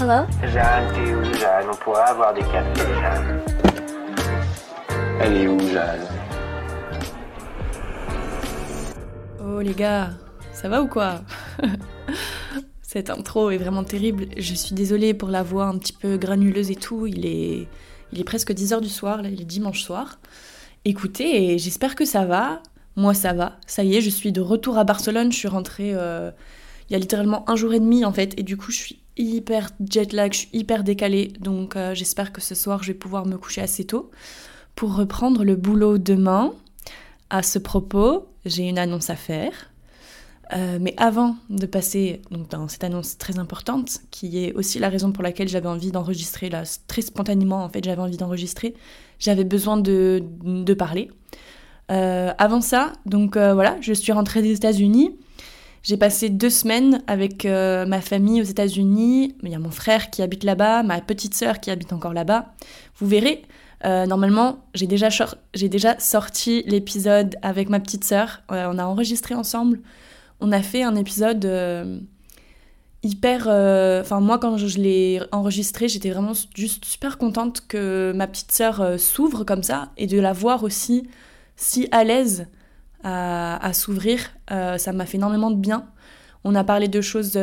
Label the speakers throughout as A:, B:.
A: Hello?
B: Jeanne, t'es où, Jeanne? On pourrait avoir des cafés, Jeanne. Elle est où, Jeanne?
C: Oh les gars, ça va ou quoi? Cette intro est vraiment terrible. Je suis désolée pour la voix un petit peu granuleuse et tout. Il est, il est presque 10h du soir, là, il est dimanche soir. Écoutez, j'espère que ça va. Moi, ça va. Ça y est, je suis de retour à Barcelone. Je suis rentrée euh, il y a littéralement un jour et demi en fait. Et du coup, je suis hyper jet lag, je suis hyper décalée. Donc, euh, j'espère que ce soir, je vais pouvoir me coucher assez tôt pour reprendre le boulot demain. À ce propos, j'ai une annonce à faire. Euh, mais avant de passer dans cette annonce très importante, qui est aussi la raison pour laquelle j'avais envie d'enregistrer, là, très spontanément, en fait, j'avais envie d'enregistrer, j'avais besoin de, de parler. Euh, avant ça, donc voilà, je suis rentrée des États-Unis. J'ai passé deux semaines avec ma famille aux États-Unis. Il y a mon frère qui habite là-bas, ma petite sœur qui habite encore là-bas. Vous verrez, normalement, j'ai déjà, déjà sorti l'épisode avec ma petite sœur. on a enregistré ensemble on a fait un épisode euh, hyper... Euh, enfin, moi, quand je, l'ai enregistré, j'étais vraiment juste super contente que ma petite sœur euh, s'ouvre comme ça et de la voir aussi si à l'aise à, s'ouvrir. ça m'a fait énormément de bien. On a parlé de choses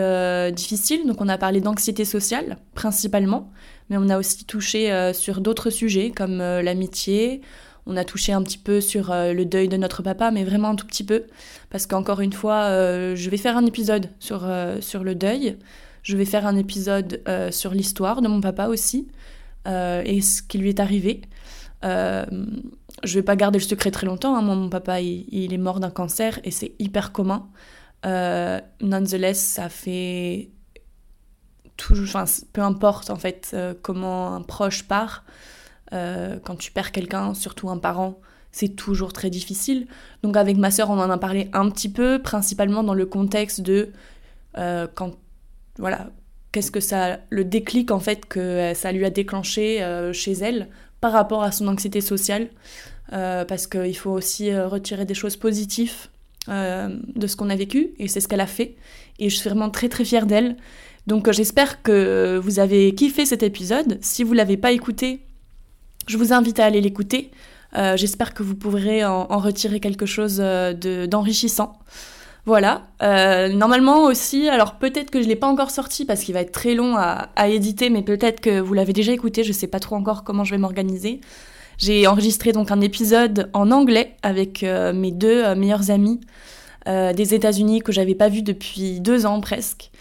C: difficiles, donc on a parlé d'anxiété sociale principalement, mais on a aussi touché sur d'autres sujets comme l'amitié, on a touché un petit peu sur euh, le deuil de notre papa, mais vraiment un tout petit peu. Parce qu'encore une fois, euh, je vais faire un épisode sur, euh, sur le deuil. Je vais faire un épisode sur l'histoire de mon papa aussi. et ce qui lui est arrivé. Je vais pas garder le secret très longtemps. Hein. mon papa, il, est mort d'un cancer et c'est hyper commun. nonetheless, ça fait enfin, peu importe en fait comment un proche part, euh, quand tu perds quelqu'un, surtout un parent, c'est toujours très difficile. Donc avec ma sœur, on en a parlé un petit peu, principalement dans le contexte de euh, quand, voilà, qu'est-ce que ça, le déclic en fait que ça lui a déclenché euh, chez elle par rapport à son anxiété sociale, parce qu'il faut aussi retirer des choses positives de ce qu'on a vécu, et c'est ce qu'elle a fait. Et je suis vraiment très très fière d'elle. Donc j'espère que vous avez kiffé cet épisode. Si vous l'avez pas écouté, je vous invite à aller l'écouter. Euh, j'espère que vous pourrez en, retirer quelque chose euh, d'enrichissant. voilà. Euh, normalement aussi, alors peut-être que je ne l'ai pas encore sorti parce qu'il va être très long à, éditer, mais peut-être que vous l'avez déjà écouté. Je ne sais pas trop encore comment je vais m'organiser. J'ai enregistré donc un épisode en anglais avec mes deux meilleurs amis des États-Unis que j'avais pas vus depuis deux ans presque.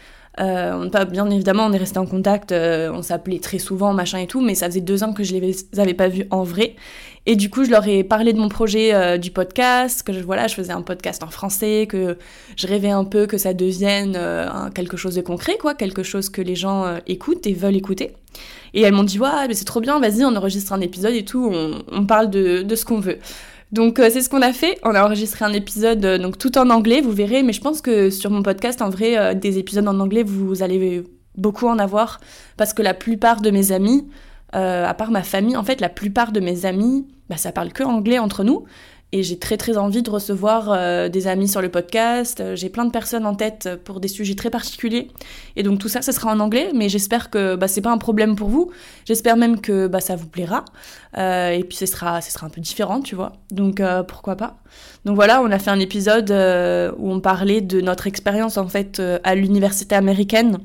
C: Euh, bien évidemment, on est resté en contact, euh, on s'appelait très souvent, machin et tout, mais ça faisait deux ans que je les avais pas vus en vrai. Et du coup, je leur ai parlé de mon projet euh, du podcast, que je, voilà, je faisais un podcast en français, que je rêvais un peu que ça devienne quelque chose de concret, quoi, quelque chose que les gens écoutent et veulent écouter. Et elles m'ont dit, ouais, mais c'est trop bien, vas-y, on enregistre un épisode et tout, on, parle de, de ce qu'on veut. Donc euh, c'est ce qu'on a fait. On a enregistré un épisode euh, donc tout en anglais, vous verrez. Mais je pense que sur mon podcast, en vrai, euh, des épisodes en anglais, vous allez beaucoup en avoir parce que la plupart de mes amis, à part ma famille, en fait, la plupart de mes amis, bah, ça parle que anglais entre nous. Et j'ai très très envie de recevoir euh, des amis sur le podcast. Euh, j'ai plein de personnes en tête pour des sujets très particuliers. Et donc tout ça, ça sera en anglais, mais j'espère que bah, c'est pas un problème pour vous. J'espère même que bah, ça vous plaira. Euh, et puis ce sera, ce sera un peu différent, tu vois. Donc pourquoi pas. Donc voilà, on a fait un épisode où on parlait de notre expérience en fait à l'université américaine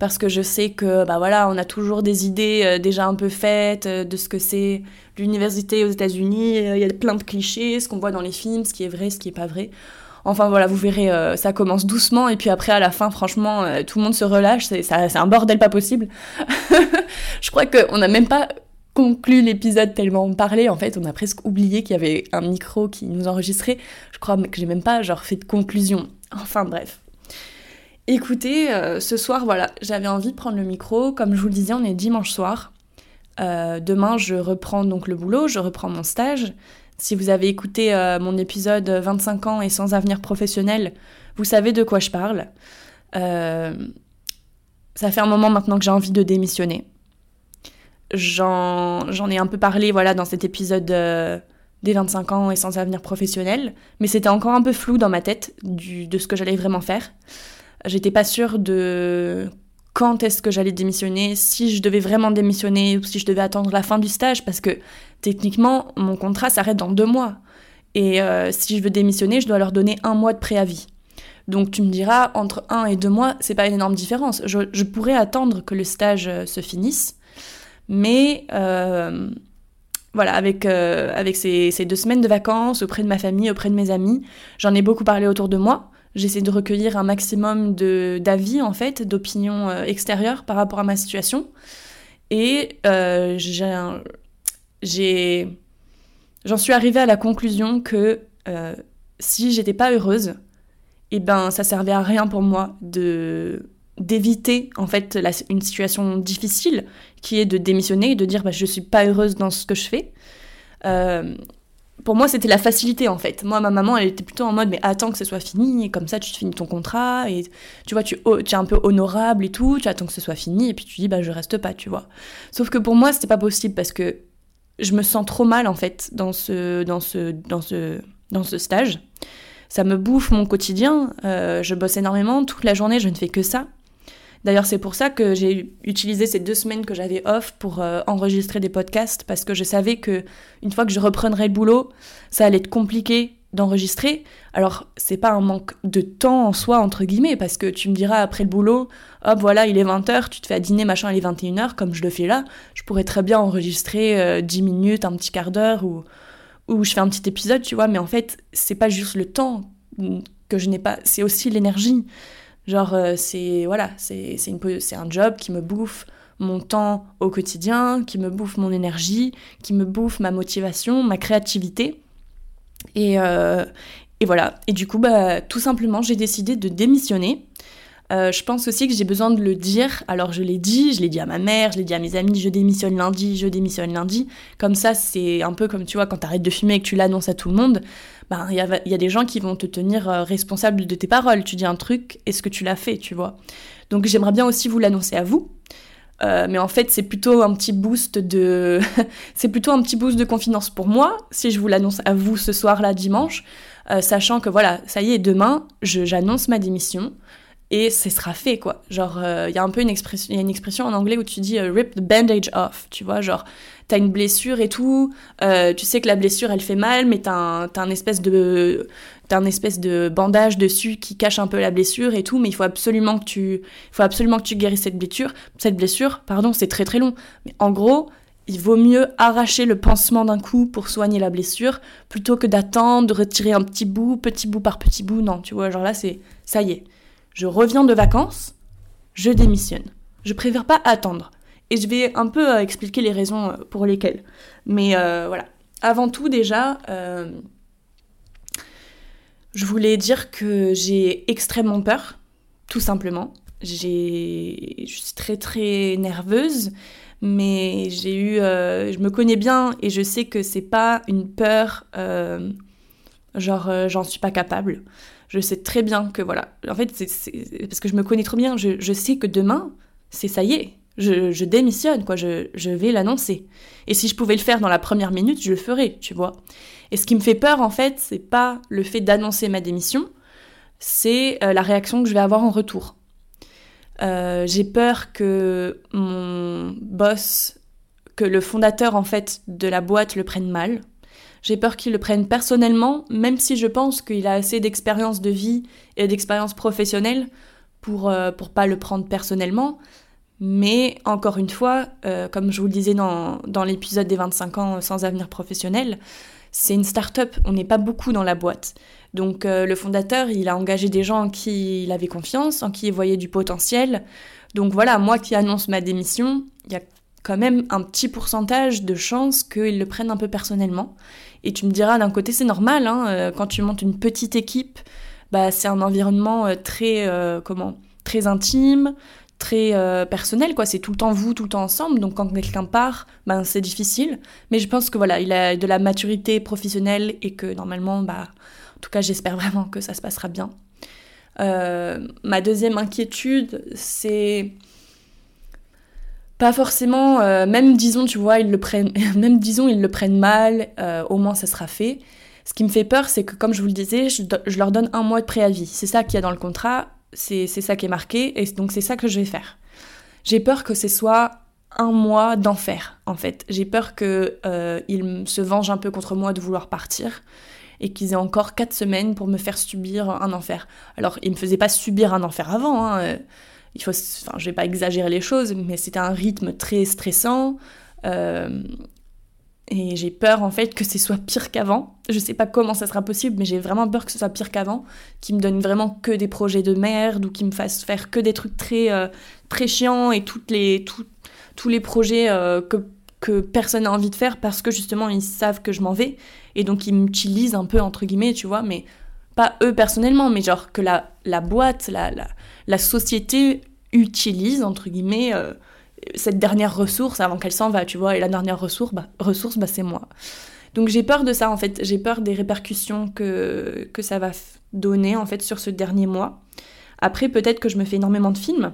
C: parce que je sais que bah voilà, on a toujours des idées euh, déjà un peu faites euh, de ce que c'est l'université aux États-Unis. Euh, il y a plein de clichés, ce qu'on voit dans les films, ce qui est vrai, ce qui est pas vrai. Enfin voilà, vous verrez, ça commence doucement et puis après à la fin, franchement, tout le monde se relâche. C'est un bordel pas possible. je crois qu'on n'a même pas conclu l'épisode tellement on parlait. En fait, on a presque oublié qu'il y avait un micro qui nous enregistrait. Je crois que j'ai même pas genre fait de conclusion. Enfin bref. Écoutez, euh, ce soir, voilà, j'avais envie de prendre le micro. Comme je vous le disais, on est dimanche soir. Euh, demain, je reprends donc le boulot, je reprends mon stage. Si vous avez écouté euh, mon épisode 25 ans et sans avenir professionnel, vous savez de quoi je parle. ça fait un moment maintenant que j'ai envie de démissionner. J'en ai un peu parlé voilà, dans cet épisode des 25 ans et sans avenir professionnel, mais c'était encore un peu flou dans ma tête de ce que j'allais vraiment faire. J'étais pas sûre de quand est-ce que j'allais démissionner, si je devais vraiment démissionner ou si je devais attendre la fin du stage, parce que techniquement, mon contrat s'arrête dans deux mois. Et euh, si je veux démissionner, je dois leur donner un mois de préavis. Donc tu me diras, entre un et deux mois, c'est pas une énorme différence. Je, pourrais attendre que le stage euh, se finisse, mais euh, voilà, avec, avec ces, ces, deux semaines de vacances auprès de ma famille, auprès de mes amis, j'en ai beaucoup parlé autour de moi. J'essaie de recueillir un maximum d'avis, en fait, d'opinions extérieures par rapport à ma situation. Et j'ai j'en suis arrivée à la conclusion que euh, si j'étais pas heureuse, eh ben ça servait à rien pour moi d'éviter en fait une situation difficile qui est de démissionner et de dire bah, je suis pas heureuse dans ce que je fais. Euh, pour moi, c'était la facilité en fait. Moi, ma maman, elle était plutôt en mode mais attends que ce soit fini, et comme ça tu finis ton contrat et tu vois, tu, es un peu honorable et tout, tu attends que ce soit fini et puis tu dis bah je reste pas, tu vois. Sauf que pour moi, c'était pas possible parce que je me sens trop mal en fait dans ce, dans ce, dans ce, dans ce stage. Ça me bouffe mon quotidien. Euh, je bosse énormément toute la journée, je ne fais que ça. D'ailleurs, c'est pour ça que j'ai utilisé ces deux semaines que j'avais off pour euh, enregistrer des podcasts parce que je savais que une fois que je reprendrais le boulot, ça allait être compliqué d'enregistrer. Alors, c'est pas un manque de temps en soi, entre guillemets, parce que tu me diras après le boulot, hop, voilà, il est 20h, tu te fais à dîner, machin, il est 21h, comme je le fais là, je pourrais très bien enregistrer 10 euh, minutes, un petit quart d'heure, ou, ou je fais un petit épisode, tu vois, mais en fait, c'est pas juste le temps que je n'ai pas, c'est aussi l'énergie. Genre, euh, c'est, voilà, c'est un job qui me bouffe mon temps au quotidien, qui me bouffe mon énergie, qui me bouffe ma motivation, ma créativité. Et, euh, et voilà. Et du coup, bah, tout simplement, j'ai décidé de démissionner. Euh, je pense aussi que j'ai besoin de le dire. Alors je l'ai dit, je l'ai dit à ma mère, je l'ai dit à mes amis, je démissionne lundi, je démissionne lundi. Comme ça, c'est un peu comme tu vois, quand t'arrêtes de fumer et que tu l'annonces à tout le monde, ben, il y, a, des gens qui vont te tenir euh, responsable de tes paroles. Tu dis un truc, est-ce que tu l'as fait, tu vois? Donc j'aimerais bien aussi vous l'annoncer à vous. Euh, mais en fait, c'est plutôt un petit boost de, c'est plutôt un petit boost de confiance pour moi si je vous l'annonce à vous ce soir-là dimanche, euh, sachant que voilà, ça y est, demain, j'annonce ma démission et ce sera fait quoi. Genre, euh, il y a un peu une expression, une expression en anglais où tu dis rip the bandage off, tu vois, genre t'as une blessure et tout, tu sais que la blessure elle fait mal, mais t'as un, as un espèce de t'as un espèce de bandage dessus qui cache un peu la blessure et tout, mais il faut absolument que tu, faut absolument que tu guérisses cette blessure. Cette blessure, pardon, c'est très très long. Mais en gros, il vaut mieux arracher le pansement d'un coup pour soigner la blessure plutôt que d'attendre, de retirer un petit bout, petit bout par petit bout. Non, tu vois, genre là, c'est ça y est. Je reviens de vacances, je démissionne. Je préfère pas attendre. Et je vais un peu euh, expliquer les raisons euh, pour lesquelles. Mais euh, voilà. Avant tout, déjà, je voulais dire que j'ai extrêmement peur, tout simplement. Je suis très très nerveuse, mais j'ai eu, je me connais bien et je sais que c'est pas une peur, genre j'en suis pas capable. Je sais très bien que voilà, en fait c'est parce que je me connais trop bien. Je, sais que demain, c'est ça y est, je, démissionne, quoi, je, je vais l'annoncer. Et si je pouvais le faire dans la première minute, je le ferais, tu vois. Et ce qui me fait peur, en fait, c'est pas le fait d'annoncer ma démission, c'est euh, la réaction que je vais avoir en retour. Euh, j'ai peur que mon boss, que le fondateur, en fait, de la boîte le prenne mal. J'ai peur qu'il le prenne personnellement, même si je pense qu'il a assez d'expérience de vie et d'expérience professionnelle pour, euh, pour pas le prendre personnellement. Mais encore une fois, euh, comme je vous le disais dans, dans l'épisode des 25 ans sans avenir professionnel, c'est une start-up, on n'est pas beaucoup dans la boîte. Donc euh, le fondateur, il a engagé des gens en qui il avait confiance, en qui il voyait du potentiel. Donc voilà, moi qui annonce ma démission, il y a quand même un petit pourcentage de chances qu'il le prenne un peu personnellement. Et tu me diras, d'un côté, c'est normal, hein, euh, quand tu montes une petite équipe, bah, c'est un environnement très, comment, très intime, très euh, personnel, quoi. C'est tout le temps vous, tout le temps ensemble. Donc quand quelqu'un part, ben c'est difficile. Mais je pense que voilà, il a de la maturité professionnelle et que normalement, bah, en tout cas, j'espère vraiment que ça se passera bien. Euh, ma deuxième inquiétude, c'est pas forcément, euh, même disons, tu vois, ils le prennent, même disons, ils le prennent mal, au moins ça sera fait. Ce qui me fait peur, c'est que comme je vous le disais, je, je leur donne un mois de préavis. C'est ça qu'il y a dans le contrat C'est ça qui est marqué, et donc c'est ça que je vais faire. J'ai peur que ce soit un mois d'enfer, en fait. J'ai peur qu'ils euh, se vengent un peu contre moi de vouloir partir et qu'ils aient encore quatre semaines pour me faire subir un enfer. Alors, ils me faisaient pas subir un enfer avant, hein. Il faut, enfin, je vais pas exagérer les choses, mais c'était un rythme très stressant. Euh, et j'ai peur en fait que ce soit pire qu'avant. Je sais pas comment ça sera possible, mais j'ai vraiment peur que ce soit pire qu'avant, qu'ils me donnent vraiment que des projets de merde ou qu'ils me fassent faire que des trucs très, euh, très chiants et toutes les, tous les projets euh, que, que personne n'a envie de faire parce que justement ils savent que je m'en vais et donc ils m'utilisent un peu entre guillemets, tu vois, mais pas eux personnellement, mais genre que la, la boîte, la, la société utilise entre guillemets. Euh, cette dernière ressource avant qu'elle s'en va, tu vois, et la dernière ressource, bah, ressource bah, c'est moi. Donc j'ai peur de ça en fait, j'ai peur des répercussions que, que ça va donner en fait sur ce dernier mois. Après peut-être que je me fais énormément de films,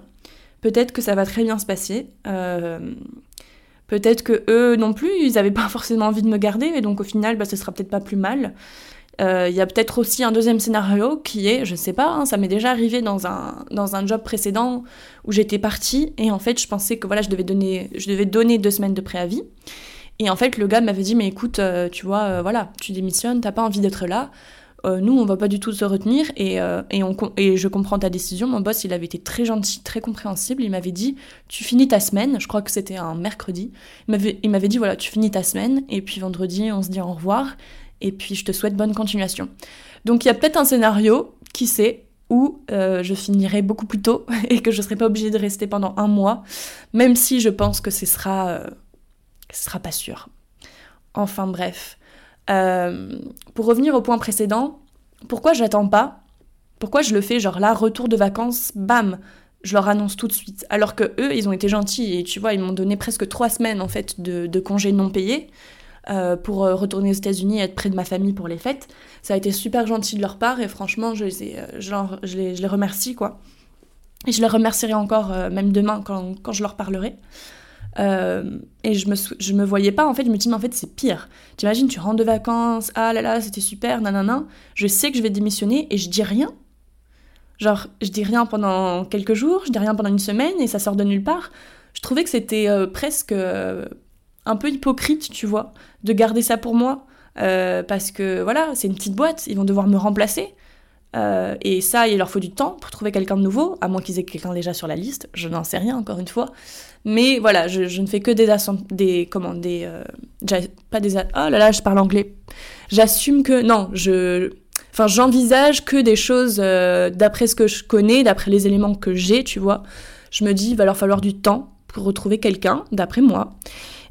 C: peut-être que ça va très bien se passer, euh, peut-être que eux non plus, ils n'avaient pas forcément envie de me garder, et donc au final bah, ce sera peut-être pas plus mal. Il euh, y a peut-être aussi un deuxième scénario qui est, je sais pas, hein, ça m'est déjà arrivé dans un, dans un job précédent où j'étais partie et en fait je pensais que voilà je devais donner, je devais donner deux semaines de préavis. Et en fait le gars m'avait dit mais écoute, euh, tu vois, euh, voilà, tu démissionnes, t'as pas envie d'être là. nous on va pas du tout se retenir et, et, on, et je comprends ta décision. Mon boss il avait été très gentil, très compréhensible. Il m'avait dit tu finis ta semaine, je crois que c'était un mercredi. Il m'avait dit voilà tu finis ta semaine et puis vendredi on se dit au revoir et puis je te souhaite bonne continuation. Donc il y a peut-être un scénario, qui sait, où euh, je finirai beaucoup plus tôt et que je ne serai pas obligée de rester pendant un mois, même si je pense que ce sera, euh, ce sera pas sûr. Enfin bref. Euh, pour revenir au point précédent, pourquoi j'attends pas? Pourquoi je le fais genre là, retour de vacances, bam, je leur annonce tout de suite. Alors que eux, ils ont été gentils et tu vois, ils m'ont donné presque trois semaines en fait de, de congés non payés. Euh, pour euh, retourner aux États-Unis et être près de ma famille pour les fêtes. Ça a été super gentil de leur part et franchement, je les, euh, genre, je les, je les remercie quoi. Et je les remercierai encore, même demain, quand, quand, je leur parlerai. et je me, je me voyais pas, en fait, je me dis, mais en fait, c'est pire. T'imagines, tu rentres de vacances, ah là là, c'était super, nanana. Je sais que je vais démissionner et je dis rien. Genre, je dis rien pendant quelques jours, je dis rien pendant une semaine et ça sort de nulle part. Je trouvais que c'était presque un peu hypocrite, tu vois, de garder ça pour moi. Euh, parce que voilà, c'est une petite boîte, ils vont devoir me remplacer. Euh, et ça, il leur faut du temps pour trouver quelqu'un de nouveau, à moins qu'ils aient quelqu'un déjà sur la liste. Je n'en sais rien, encore une fois. Mais voilà, je, ne fais que des des comment des euh, pas des oh là là, je parle anglais. J'assume que non, je enfin j'envisage que des choses d'après ce que je connais, d'après les éléments que j'ai, tu vois. Je me dis, il va leur falloir du temps pour retrouver quelqu'un, d'après moi.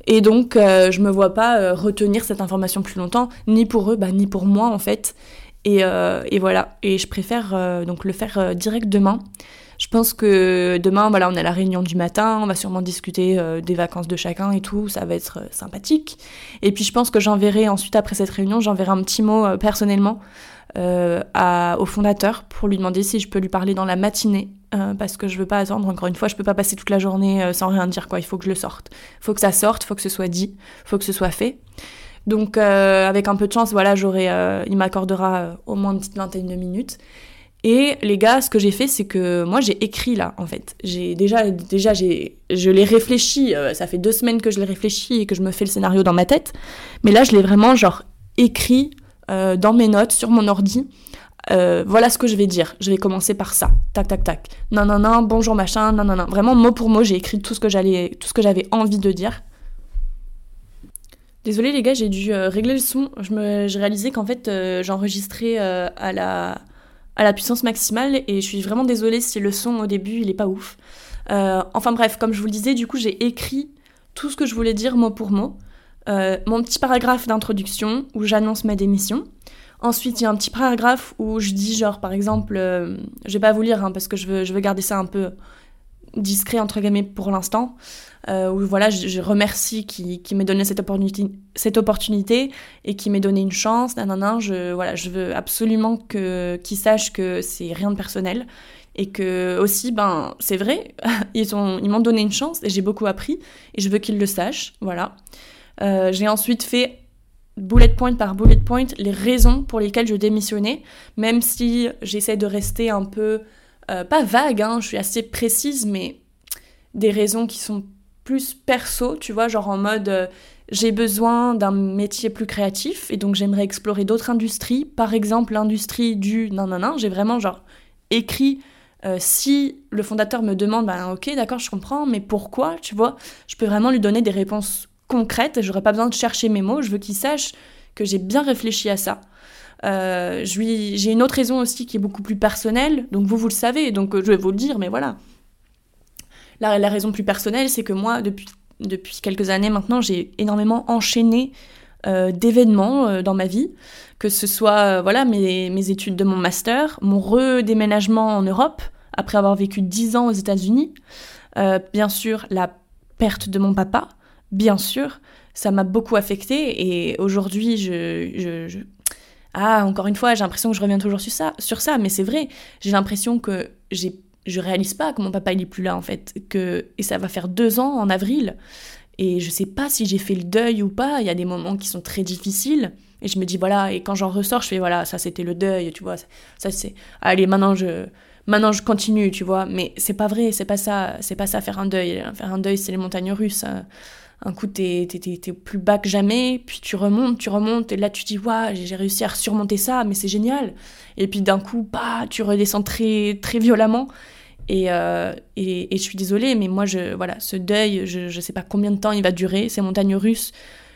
C: Et donc, euh, je me vois pas euh, retenir cette information plus longtemps, ni pour eux, bah, ni pour moi en fait. Et, euh, voilà. Et je préfère donc le faire direct demain. Je pense que demain, voilà, on a la réunion du matin, on va sûrement discuter des vacances de chacun et tout, ça va être sympathique. Et puis je pense que j'enverrai ensuite après cette réunion, j'enverrai un petit mot personnellement au fondateur pour lui demander si je peux lui parler dans la matinée euh, parce que je veux pas attendre. Encore une fois, je peux pas passer toute la journée euh, sans rien dire. Quoi, il faut que je le sorte. Faut que ça sorte, faut que ce soit dit, faut que ce soit fait. Donc, euh, avec un peu de chance, voilà, j'aurai, il m'accordera au moins une petite vingtaine de minutes. Et les gars, ce que j'ai fait, c'est que moi j'ai écrit là, en fait. J'ai déjà, déjà, j'ai, je l'ai réfléchi. ça fait deux semaines que je l'ai réfléchi et que je me fais le scénario dans ma tête. Mais là, je l'ai vraiment genre écrit dans mes notes sur mon ordi euh, voilà ce que je vais dire. Je vais commencer par ça. Tac, tac, tac. Non, non, non, bonjour, machin, non, non, non. Vraiment, mot pour mot, j'ai écrit tout ce que j'allais, tout ce que j'avais envie de dire. Désolée les gars, j'ai dû euh, régler le son. Je me, j'ai réalisé qu'en fait, euh, j'enregistrais à la, à la puissance maximale et je suis vraiment désolée si le son au début il est pas ouf. enfin bref, comme je vous le disais, du coup, j'ai écrit tout ce que je voulais dire mot pour mot. mon petit paragraphe d'introduction où j'annonce ma démission. Ensuite, il y a un petit paragraphe où je dis, genre, par exemple, euh, je vais pas vous lire hein, parce que je veux, je veux garder ça un peu discret, entre guillemets, pour l'instant. Euh, où voilà, je, remercie qui, qui m'ait donné cette opportunité, cette opportunité et qui m'ait donné une chance. Non, je, voilà, je veux absolument que, qu'ils sachent que c'est rien de personnel et que aussi, ben, c'est vrai, ils, ils m'ont donné une chance et j'ai beaucoup appris et je veux qu'ils le sachent. Voilà. Euh, j'ai ensuite fait bullet point par bullet point les raisons pour lesquelles je démissionnais, même si j'essaie de rester un peu pas vagues, hein, je suis assez précise, mais des raisons qui sont plus perso, tu vois, genre en mode j'ai besoin d'un métier plus créatif et donc j'aimerais explorer d'autres industries, par exemple l'industrie du non non non, j'ai vraiment genre écrit euh, si le fondateur me demande, ben ok, d'accord, je comprends, mais pourquoi, tu vois, je peux vraiment lui donner des réponses concrètes et j'aurais pas besoin de chercher mes mots. Je veux qu'il sache que j'ai bien réfléchi à ça. Euh, j'ai une autre raison aussi qui est beaucoup plus personnelle, donc vous, vous le savez, donc euh, je vais vous le dire, mais voilà. La, raison plus personnelle, c'est que moi, depuis, depuis quelques années maintenant, j'ai énormément enchaîné d'événements dans ma vie, que ce soit voilà mes, mes, études de mon master, mon redéménagement en Europe, après avoir vécu 10 ans aux États-Unis. Euh, bien sûr, la perte de mon papa, bien sûr, ça m'a beaucoup affecté et aujourd'hui, je, je, Ah, encore une fois, j'ai l'impression que je reviens toujours sur ça, sur ça mais c'est vrai, j'ai l'impression que j'ai je réalise pas que mon papa il est plus là en fait que et ça va faire deux ans en avril et je sais pas si j'ai fait le deuil ou pas il y a des moments qui sont très difficiles et je me dis voilà et quand j'en ressors je fais voilà ça c'était le deuil tu vois ça c'est allez maintenant je maintenant je continue, tu vois. Mais c'est pas vrai, c'est pas ça, c'est pas ça faire un deuil. Faire un deuil, c'est les montagnes russes. Hein. Un coup, t'es, plus bas que jamais, puis tu remontes, tu remontes, et là tu dis, waouh, j'ai réussi à surmonter ça, mais c'est génial. Et puis d'un coup, bah, tu redescends très, très violemment. Et, euh, et, je suis désolée, mais moi, je, voilà, ce deuil, je, je sais pas combien de temps il va durer, ces montagnes russes.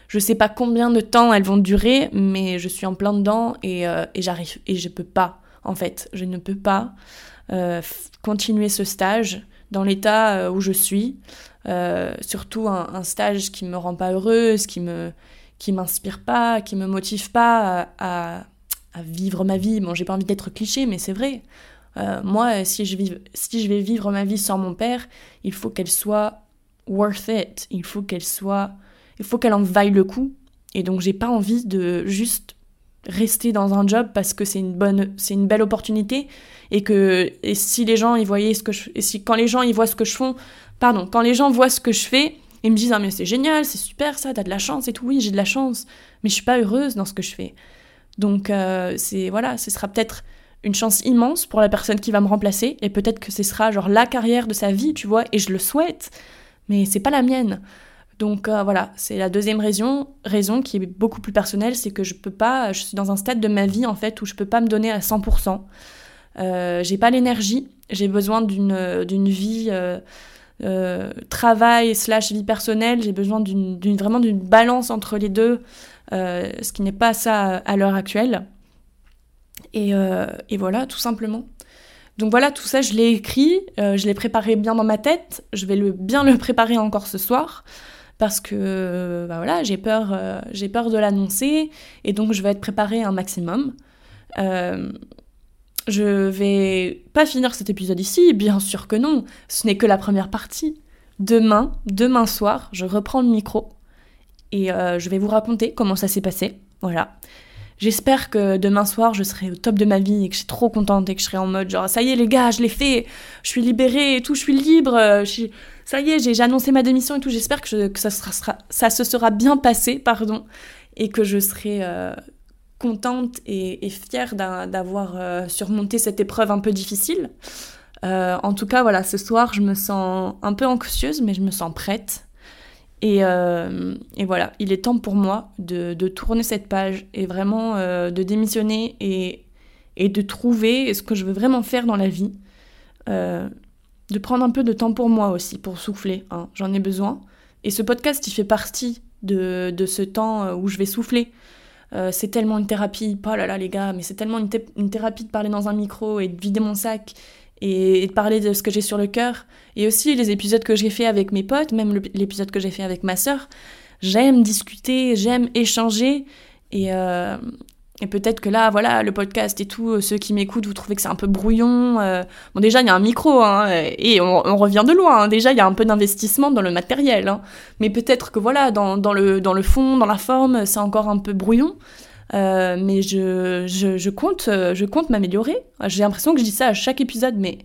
C: Je sais pas combien de temps elles vont durer, mais je suis en plein dedans et, euh, et j'arrive. Et je peux pas, en fait. Je ne peux pas. Euh, continuer ce stage dans l'état euh, où je suis. Euh, surtout un, stage qui me rend pas heureuse, qui me qui m'inspire pas, qui me motive pas à, vivre ma vie. Bon, j'ai pas envie d'être cliché, mais c'est vrai. moi, si je, vive, si je vais vivre ma vie sans mon père, il faut qu'elle soit worth it. Il faut qu'elle soit, il faut qu'elle en vaille le coup. Et donc, j'ai pas envie de juste rester dans un job parce que c'est une bonne, c'est une belle opportunité et que et si les gens ils voyaient ce que je, et si quand les gens ils voient ce que je fais, pardon, quand les gens voient ce que je fais, ils me disent ah mais c'est génial, c'est super ça, t'as de la chance et tout, oui j'ai de la chance, mais je suis pas heureuse dans ce que je fais. Donc euh, c'est voilà, ce sera peut-être une chance immense pour la personne qui va me remplacer et peut-être que ce sera genre la carrière de sa vie, tu vois, et je le souhaite, mais c'est pas la mienne. Donc euh, voilà, c'est la deuxième raison, raison qui est beaucoup plus personnelle, c'est que je peux pas, je suis dans un stade de ma vie en fait où je peux pas me donner à 100%. Euh, j'ai pas l'énergie, j'ai besoin d'une d'une vie euh, euh, travail slash vie personnelle, j'ai besoin d'une vraiment d'une balance entre les deux, ce qui n'est pas ça à l'heure actuelle. Et, et, voilà, tout simplement. Donc voilà, tout ça, je l'ai écrit, je l'ai préparé bien dans ma tête, je vais le, bien le préparer encore ce soir parce que bah voilà, j'ai peur, euh, j'ai peur de l'annoncer et donc je vais être préparée un maximum. Euh, je vais pas finir cet épisode ici, bien sûr que non, ce n'est que la première partie. Demain, demain soir, je reprends le micro et euh, je vais vous raconter comment ça s'est passé. Voilà. J'espère que demain soir, je serai au top de ma vie et que je suis trop contente et que je serai en mode genre, ça y est les gars, je l'ai fait, je suis libérée et tout, je suis libre, je ça y est, j'ai annoncé ma démission et tout, j'espère que, ça se sera bien passé, pardon, et que je serai euh, contente et, fière d'avoir euh, surmonté cette épreuve un peu difficile. Euh, en tout cas, voilà, ce soir, je me sens un peu anxieuse, mais je me sens prête. Et, voilà, il est temps pour moi de, tourner cette page et vraiment de démissionner et, et, de trouver ce que je veux vraiment faire dans la vie. de prendre un peu de temps pour moi aussi, pour souffler. Hein. J'en ai besoin. Et ce podcast, il fait partie de, de ce temps où je vais souffler. Euh, c'est tellement une thérapie, oh là là les gars, mais c'est tellement une, une, thérapie de parler dans un micro et de vider mon sac et, de parler de ce que j'ai sur le cœur. Et aussi les épisodes que j'ai fait avec mes potes, même l'épisode que j'ai fait avec ma sœur. J'aime discuter, j'aime échanger et, euh, et peut-être que là, voilà, le podcast et tout, ceux qui m'écoutent, vous trouvez que c'est un peu brouillon. Euh. Bon, déjà, il y a un micro, hein, et on, revient de loin. Hein. Déjà, il y a un peu d'investissement dans le matériel. Hein. Mais peut-être que voilà, dans, dans, le, dans le fond, dans la forme, c'est encore un peu brouillon. Euh, mais je, je, je, compte, je compte m'améliorer. J'ai l'impression que je dis ça à chaque épisode, mais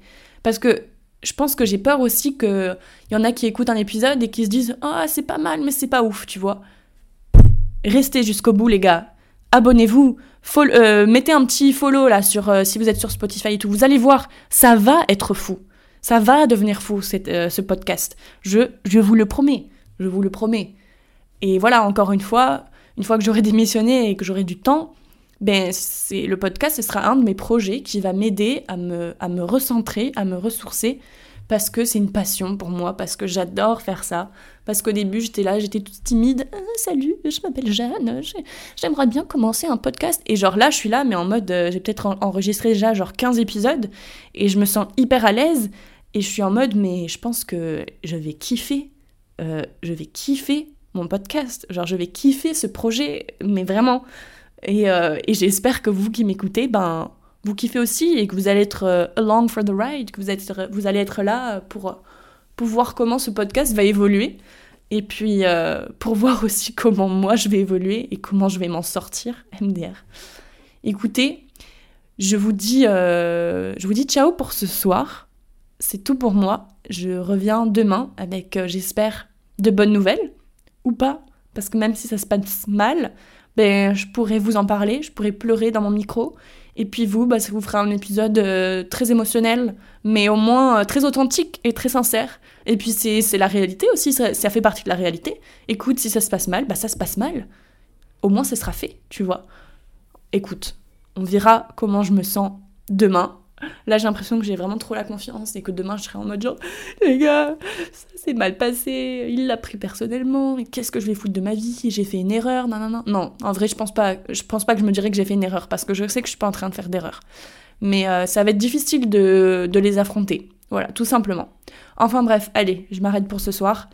C: parce que je pense que j'ai peur aussi qu'il y en a qui écoutent un épisode et qui se disent Ah, c'est pas mal, mais c'est pas ouf, tu vois. Restez jusqu'au bout, les gars abonnez-vous, euh, mettez un petit follow là sur euh, si vous êtes sur Spotify et tout. Vous allez voir, ça va être fou. Ça va devenir fou euh, ce podcast. Je, je vous le promets. Je vous le promets. Et voilà, encore une fois, une fois que j'aurai démissionné et que j'aurai du temps, ben c'est le podcast, ce sera un de mes projets qui va m'aider à me, à me recentrer, à me ressourcer parce que c'est une passion pour moi, parce que j'adore faire ça. Parce qu'au début, j'étais là, j'étais toute timide. Ah, salut, je m'appelle Jeanne, j'aimerais bien commencer un podcast. Et genre là, je suis là, mais en mode, euh, j'ai peut-être enregistré déjà genre 15 épisodes, et je me sens hyper à l'aise. Et je suis en mode, mais je pense que je vais kiffer. Euh, je vais kiffer mon podcast. Genre, je vais kiffer ce projet, mais vraiment. Et, euh, et j'espère que vous qui m'écoutez, ben vous kiffez aussi et que vous allez être euh, along for the ride, que vous, êtes, vous allez être là pour, pour voir comment ce podcast va évoluer. Et puis euh, pour voir aussi comment moi je vais évoluer et comment je vais m'en sortir, MDR. Écoutez, je vous dis, euh, je vous dis ciao pour ce soir. C'est tout pour moi. Je reviens demain avec, j'espère, de bonnes nouvelles ou pas, parce que même si ça se passe mal, ben je pourrais vous en parler, je pourrais pleurer dans mon micro et puis vous, bah, ça vous fera un épisode euh, très émotionnel, mais au moins euh, très authentique et très sincère. Et puis c'est la réalité aussi, ça, ça, fait partie de la réalité. Écoute, si ça se passe mal, bah ça se passe mal. Au moins, ça sera fait, tu vois. Écoute, on verra comment je me sens demain. Là, j'ai l'impression que j'ai vraiment trop la confiance et que demain, je serai en mode genre, les gars, ça s'est mal passé, il l'a pris personnellement, qu'est-ce que je vais foutre de ma vie J'ai fait une erreur, non, non, non. Non, en vrai, je pense pas, pense pas que je me dirais que j'ai fait une erreur parce que je sais que je suis pas en train de faire d'erreur. Mais euh, ça va être difficile de, de, les affronter. Voilà, tout simplement. Enfin bref, allez, je m'arrête pour ce soir.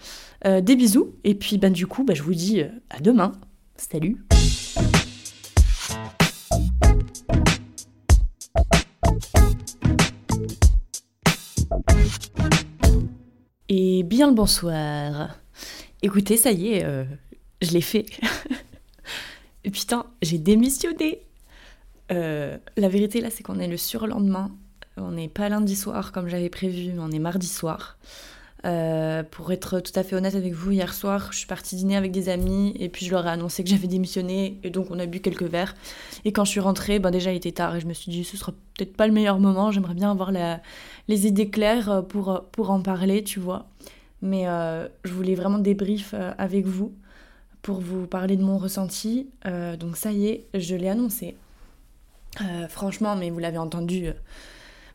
C: Euh, des bisous, et puis ben, du coup, ben, je vous dis euh, à demain. Salut Et bien le bonsoir. Écoutez, ça y est, euh, je l'ai fait. Putain, j'ai démissionné. Euh, la vérité là, c'est qu'on est le surlendemain. On n'est pas lundi soir comme j'avais prévu, mais on est mardi soir. Euh, pour être tout à fait honnête avec vous, hier soir, je suis partie dîner avec des amis et puis je leur ai annoncé que j'avais démissionné et donc on a bu quelques verres. Et quand je suis rentrée, ben déjà il était tard et je me suis dit ce sera peut-être pas le meilleur moment, j'aimerais bien avoir les idées claires pour, pour en parler, tu vois. Mais euh, je voulais vraiment débrief euh, avec vous pour vous parler de mon ressenti. donc ça y est, je l'ai annoncé. franchement, mais vous l'avez entendu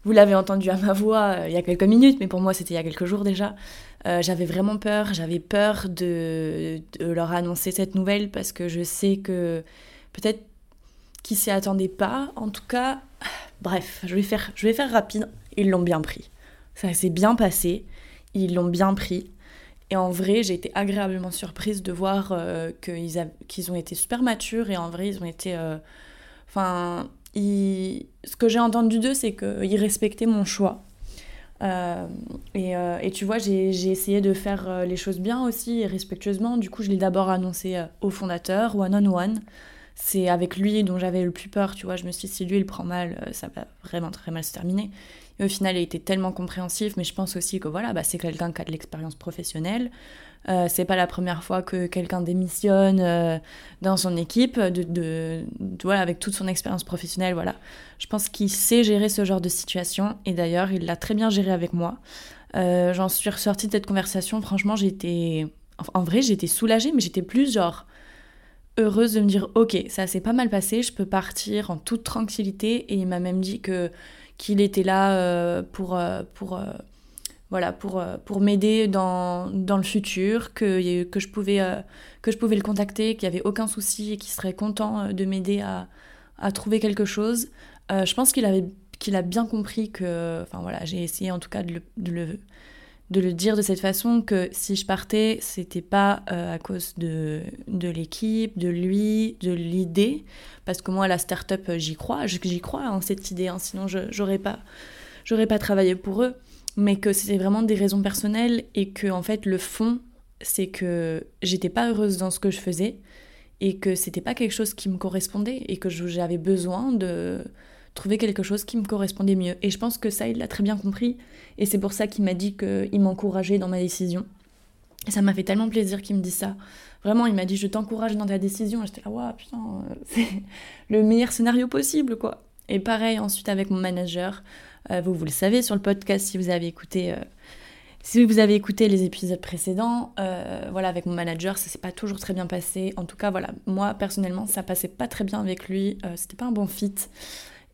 C: vous l'avez entendu à ma voix euh, il y a quelques minutes, mais pour moi c'était il y a quelques jours déjà. Euh, j'avais vraiment peur, j'avais peur de, leur annoncer cette nouvelle parce que je sais que peut-être qu'ils s'y attendaient pas. En tout cas, bref, je vais faire, je vais faire rapide. Ils l'ont bien pris. Ça s'est bien passé. Ils l'ont bien pris. Et en vrai, j'ai été agréablement surprise de voir euh, qu'ils ont été super matures et en vrai, ils ont été. Enfin, ce que j'ai entendu d'eux, c'est qu'ils respectaient mon choix. Euh, euh, et, tu vois, j'ai essayé de faire euh, les choses bien aussi et respectueusement. Du coup, je l'ai d'abord annoncé au fondateur, one on one. C'est avec lui dont j'avais le plus peur, tu vois. Je me suis dit, si lui il prend mal, ça va vraiment très mal se terminer. Et au final, il était tellement compréhensif, mais je pense aussi que voilà, bah, c'est quelqu'un qui a de l'expérience professionnelle. Euh, c'est pas la première fois que quelqu'un démissionne euh, dans son équipe, de, voilà, avec toute son expérience professionnelle. Voilà. Je pense qu'il sait gérer ce genre de situation et d'ailleurs, il l'a très bien géré avec moi. Euh, j'en suis ressortie de cette conversation, franchement, j'étais. En vrai, j'étais soulagée, mais j'étais plus genre heureuse de me dire ok, ça s'est pas mal passé, je peux partir en toute tranquillité. Et il m'a même dit que qu'il était là pour, pour voilà, pour, euh, pour m'aider dans, dans, le futur, que, que, je pouvais, euh, que je pouvais le contacter, qu'il n'y avait aucun souci et qu'il serait content euh, de m'aider à, à, trouver quelque chose. je pense qu'il avait qu'il a bien compris que, enfin voilà, j'ai essayé en tout cas de le, de le, de le dire de cette façon que si je partais, c'était pas à cause de, de l'équipe, de lui, de l'idée, parce que moi la start-up j'y crois, j'y crois en cette idée, hein, sinon je j'aurais pas j'aurais pas travaillé pour eux. Mais que c'était vraiment des raisons personnelles et que en fait le fond c'est que j'étais pas heureuse dans ce que je faisais et que c'était pas quelque chose qui me correspondait et que j'avais besoin de trouver quelque chose qui me correspondait mieux. Et je pense que ça, il l'a très bien compris et c'est pour ça qu'il m'a dit qu'il m'encourageait dans ma décision. Et ça m'a fait tellement plaisir qu'il me dise ça. Vraiment, il m'a dit je t'encourage dans ta décision. Et j'étais là, waouh, putain, euh, c'est le meilleur scénario possible, quoi. Et pareil ensuite avec mon manager. Euh, vous, vous le savez sur le podcast si vous avez écouté. Euh, si vous avez écouté les épisodes précédents, voilà, avec mon manager, ça s'est pas toujours très bien passé. En tout cas, voilà, moi personnellement, ça passait pas très bien avec lui. C'était pas un bon fit.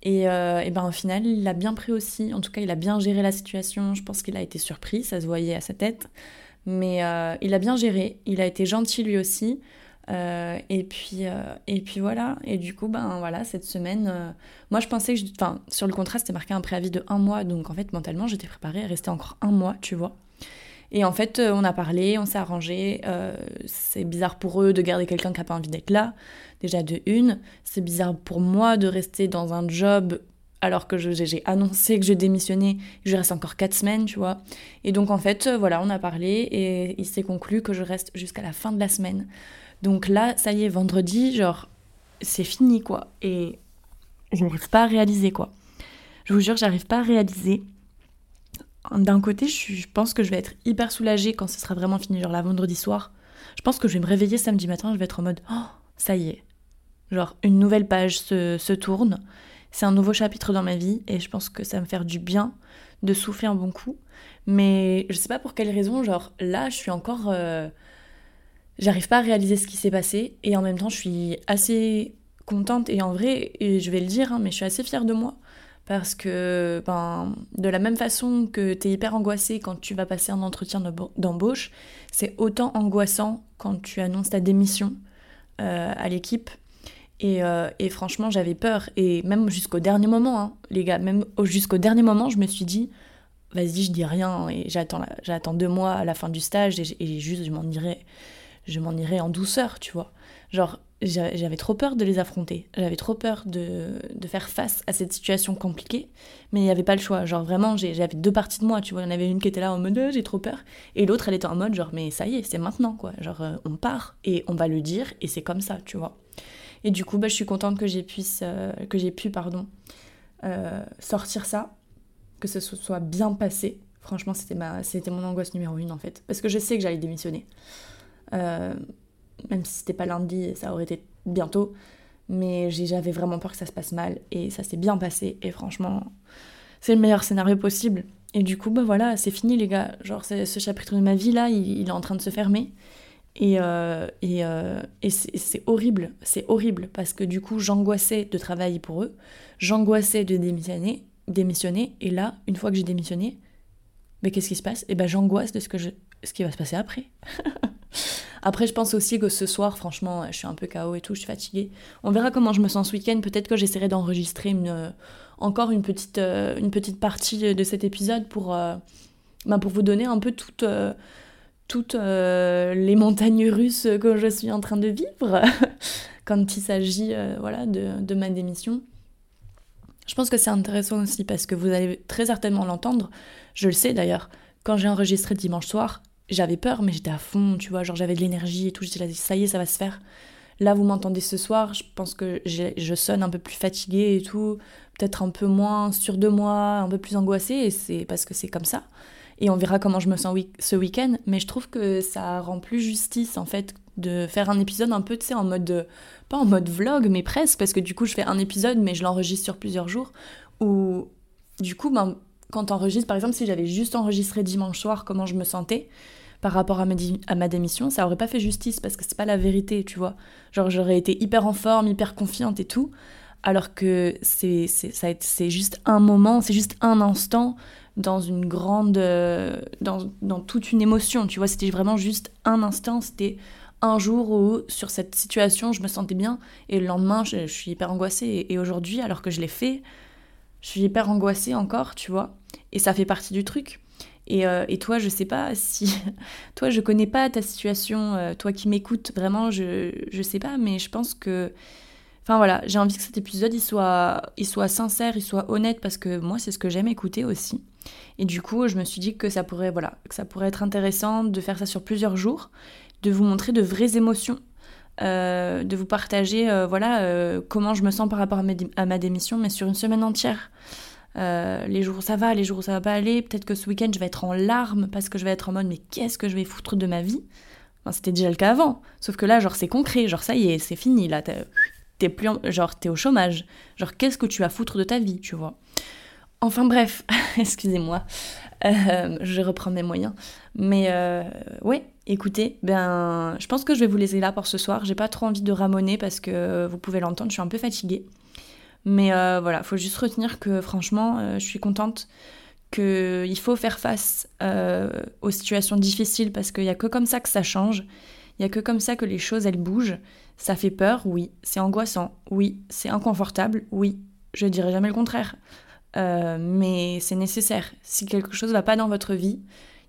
C: Et, et, ben au final, il l'a bien pris aussi. En tout cas, il a bien géré la situation. Je pense qu'il a été surpris, ça se voyait à sa tête. Mais euh, il a bien géré, il a été gentil lui aussi. Euh, et, puis, euh, et puis voilà, et du coup, ben voilà, cette semaine, moi je pensais que, je, enfin, sur le contrat, c'était marqué un préavis de un mois, donc en fait, mentalement, j'étais préparée à rester encore un mois, tu vois. Et en fait, on a parlé, on s'est arrangé. c'est bizarre pour eux de garder quelqu'un qui n'a pas envie d'être là, déjà de une. C'est bizarre pour moi de rester dans un job alors que j'ai annoncé que je démissionnais, je reste encore 4 semaines, tu vois. Et donc en fait, euh, voilà, on a parlé et il s'est conclu que je reste jusqu'à la fin de la semaine. Donc là, ça y est, vendredi, genre, c'est fini, quoi. Et je n'arrive pas à réaliser, quoi. Je vous jure, j'arrive pas à réaliser. D'un côté, je, pense que je vais être hyper soulagée quand ce sera vraiment fini, genre la vendredi soir. Je pense que je vais me réveiller samedi matin, je vais être en mode, oh, ça y est. Genre, une nouvelle page se, se tourne c'est un nouveau chapitre dans ma vie et je pense que ça va me faire du bien de souffler un bon coup. Mais je sais pas pour quelle raison, genre là, je suis encore. Euh, j'arrive pas à réaliser ce qui s'est passé et en même temps, je suis assez contente et en vrai, je vais le dire, hein, mais je suis assez fière de moi parce que ben, de la même façon que tu es hyper angoissée quand tu vas passer un entretien d'embauche, c'est autant angoissant quand tu annonces ta démission euh, à l'équipe euh, et, franchement, j'avais peur. Et même jusqu'au dernier moment, hein, les gars, même jusqu'au dernier moment, je me suis dit, vas-y, je dis rien. Et j'attends, j'attends deux mois à la fin du stage et, juste, je m'en irai, je m'en irai en douceur, tu vois. Genre, j'avais trop peur de les affronter. J'avais trop peur de, faire face à cette situation compliquée. Mais il n'y avait pas le choix. Genre, vraiment, j'avais deux parties de moi, tu vois. Il y en avait une qui était là en mode, euh, j'ai trop peur. Et l'autre, elle était en mode, genre, mais ça y est, c'est maintenant, quoi. Genre, euh, on part et on va le dire et c'est comme ça, tu vois. Et du coup, bah, je suis contente que j'ai euh, pu pardon, euh, sortir ça, que ce soit bien passé. Franchement, c'était mon angoisse numéro une en fait, parce que je sais que j'allais démissionner. Euh, même si c'était pas lundi, ça aurait été bientôt. Mais j'avais vraiment peur que ça se passe mal et ça s'est bien passé. Et franchement, c'est le meilleur scénario possible. Et du coup, bah voilà, c'est fini les gars. Genre, ce chapitre de ma vie là, il est en train de se fermer. Et, euh, et, euh, et c'est horrible, c'est horrible parce que du coup j'angoissais de travailler pour eux, j'angoissais de démissionner, démissionner, et là, une fois que j'ai démissionné, mais qu'est-ce qui se passe? Eh ben j'angoisse de ce, que je, ce qui va se passer après. après, je pense aussi que ce soir, franchement, je suis un peu KO et tout, je suis fatiguée. On verra comment je me sens ce week-end. Peut-être que j'essaierai d'enregistrer une, encore une petite, euh, une petite partie de cet épisode pour, ben, pour vous donner un peu toute toutes euh, les montagnes russes que je suis en train de vivre quand il s'agit euh, voilà, de, ma démission. Je pense que c'est intéressant aussi parce que vous allez très certainement l'entendre. Je le sais d'ailleurs. Quand j'ai enregistré dimanche soir, j'avais peur, mais j'étais à fond, tu vois, genre j'avais de l'énergie et tout. J'étais là, ça y est, ça va se faire. Là, vous m'entendez ce soir, je pense que je sonne un peu plus fatiguée et tout, peut-être un peu moins sûre de moi, un peu plus angoissée, et c'est parce que c'est comme ça et on verra comment je me sens ce week-end. Mais je trouve que ça rend plus justice en fait de faire un épisode un peu, tu sais, en mode, pas en mode vlog, mais presque, parce que du coup je fais un épisode, mais je l'enregistre sur plusieurs jours, où du coup, ben, quand t'enregistres, par exemple, si j'avais juste enregistré dimanche soir comment je me sentais, par rapport à ma, à ma démission, ça aurait pas fait justice parce que c'est pas la vérité, tu vois. Genre, j'aurais été hyper en forme, hyper confiante et tout, alors que c'est juste un moment, c'est juste un instant dans une grande. Euh, dans, dans, toute une émotion, tu vois. C'était vraiment juste un instant, c'était un jour où, sur cette situation, je me sentais bien, et le lendemain, je, suis hyper angoissée. Et, aujourd'hui, alors que je l'ai fait, je suis hyper angoissée encore, tu vois. Et ça fait partie du truc. Et, euh, et, toi, je sais pas si. toi, je connais pas ta situation. Euh, toi qui m'écoutes, vraiment, je, je sais pas, mais je pense que Enfin voilà, j'ai envie que cet épisode il soit, il soit sincère, il soit honnête parce que moi c'est ce que j'aime écouter aussi. Et du coup, je me suis dit que ça pourrait, voilà, que ça pourrait être intéressant de faire ça sur plusieurs jours, de vous montrer de vraies émotions, euh, de vous partager, euh, voilà, euh, comment je me sens par rapport à ma, démission, mais sur une semaine entière. Les jours où ça va, les jours où ça va pas aller. Peut-être que ce week-end, je vais être en larmes parce que je vais être en mode mais qu'est-ce que je vais foutre de ma vie? C'était déjà le cas avant. Sauf que là, genre, c'est concret. Genre, ça y est, c'est fini. Là, t'es plus genre, t'es au chômage. Genre, qu'est-ce que tu vas foutre de ta vie, tu vois? Enfin bref, excusez-moi, euh, je reprends mes moyens. Mais euh, ouais, écoutez, ben, je pense que je vais vous laisser là pour ce soir. J'ai pas trop envie de ramoner parce que vous pouvez l'entendre, je suis un peu fatiguée. Mais euh, voilà, faut juste retenir que franchement, je suis contente qu'il faut faire face aux situations difficiles parce qu'il n'y a que comme ça que ça change. Il n'y a que comme ça que les choses, elles bougent. Ça fait peur, oui. C'est angoissant, oui. C'est inconfortable, oui. Je dirais jamais le contraire. Euh, mais c'est nécessaire. Si quelque chose ne va pas dans votre vie,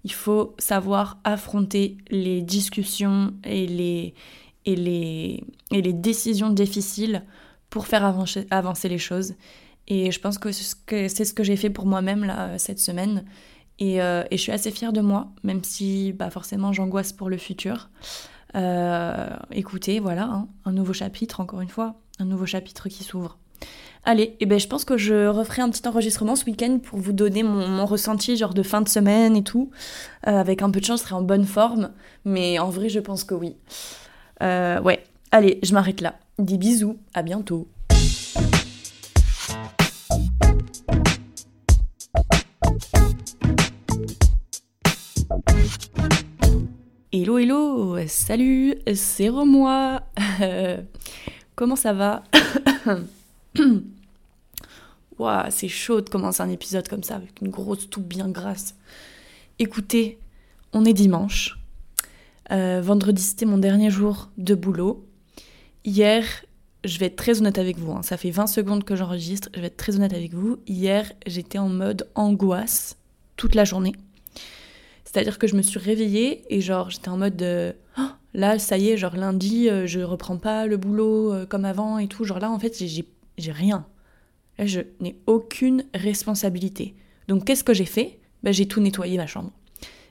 C: il faut savoir affronter les discussions et les, et les, et les décisions difficiles pour faire avancer, les choses. Et je pense que c'est ce que, j'ai fait pour moi-même là, cette semaine. Et, euh, et, je suis assez fière de moi, même si bah, forcément j'angoisse pour le futur. Euh, écoutez, voilà, hein, un nouveau chapitre, encore une fois, un nouveau chapitre qui s'ouvre. Allez, eh ben je pense que je referai un petit enregistrement ce week-end pour vous donner mon, ressenti genre de fin de semaine et tout. Euh, avec un peu de chance, je serai en bonne forme, mais en vrai, je pense que oui. Euh, ouais, allez, je m'arrête là. Des bisous, à bientôt. Hello hello, salut, c'est Romois. comment ça va? Waouh, c'est chaud de commencer un épisode comme ça avec une grosse toux bien grasse. Écoutez, on est dimanche. Euh, vendredi, c'était mon dernier jour de boulot. Hier, je vais être très honnête avec vous, hein. ça fait 20 secondes que j'enregistre, je vais être très honnête avec vous. Hier, j'étais en mode angoisse toute la journée. C'est-à-dire que je me suis réveillée et genre j'étais en mode de, oh, là ça y est, genre lundi euh, je reprends pas le boulot euh, comme avant et tout. Genre là en fait j'ai j'ai rien. Là, je n'ai aucune responsabilité. Donc, qu'est-ce que j'ai fait? Ben, J'ai tout nettoyé ma chambre.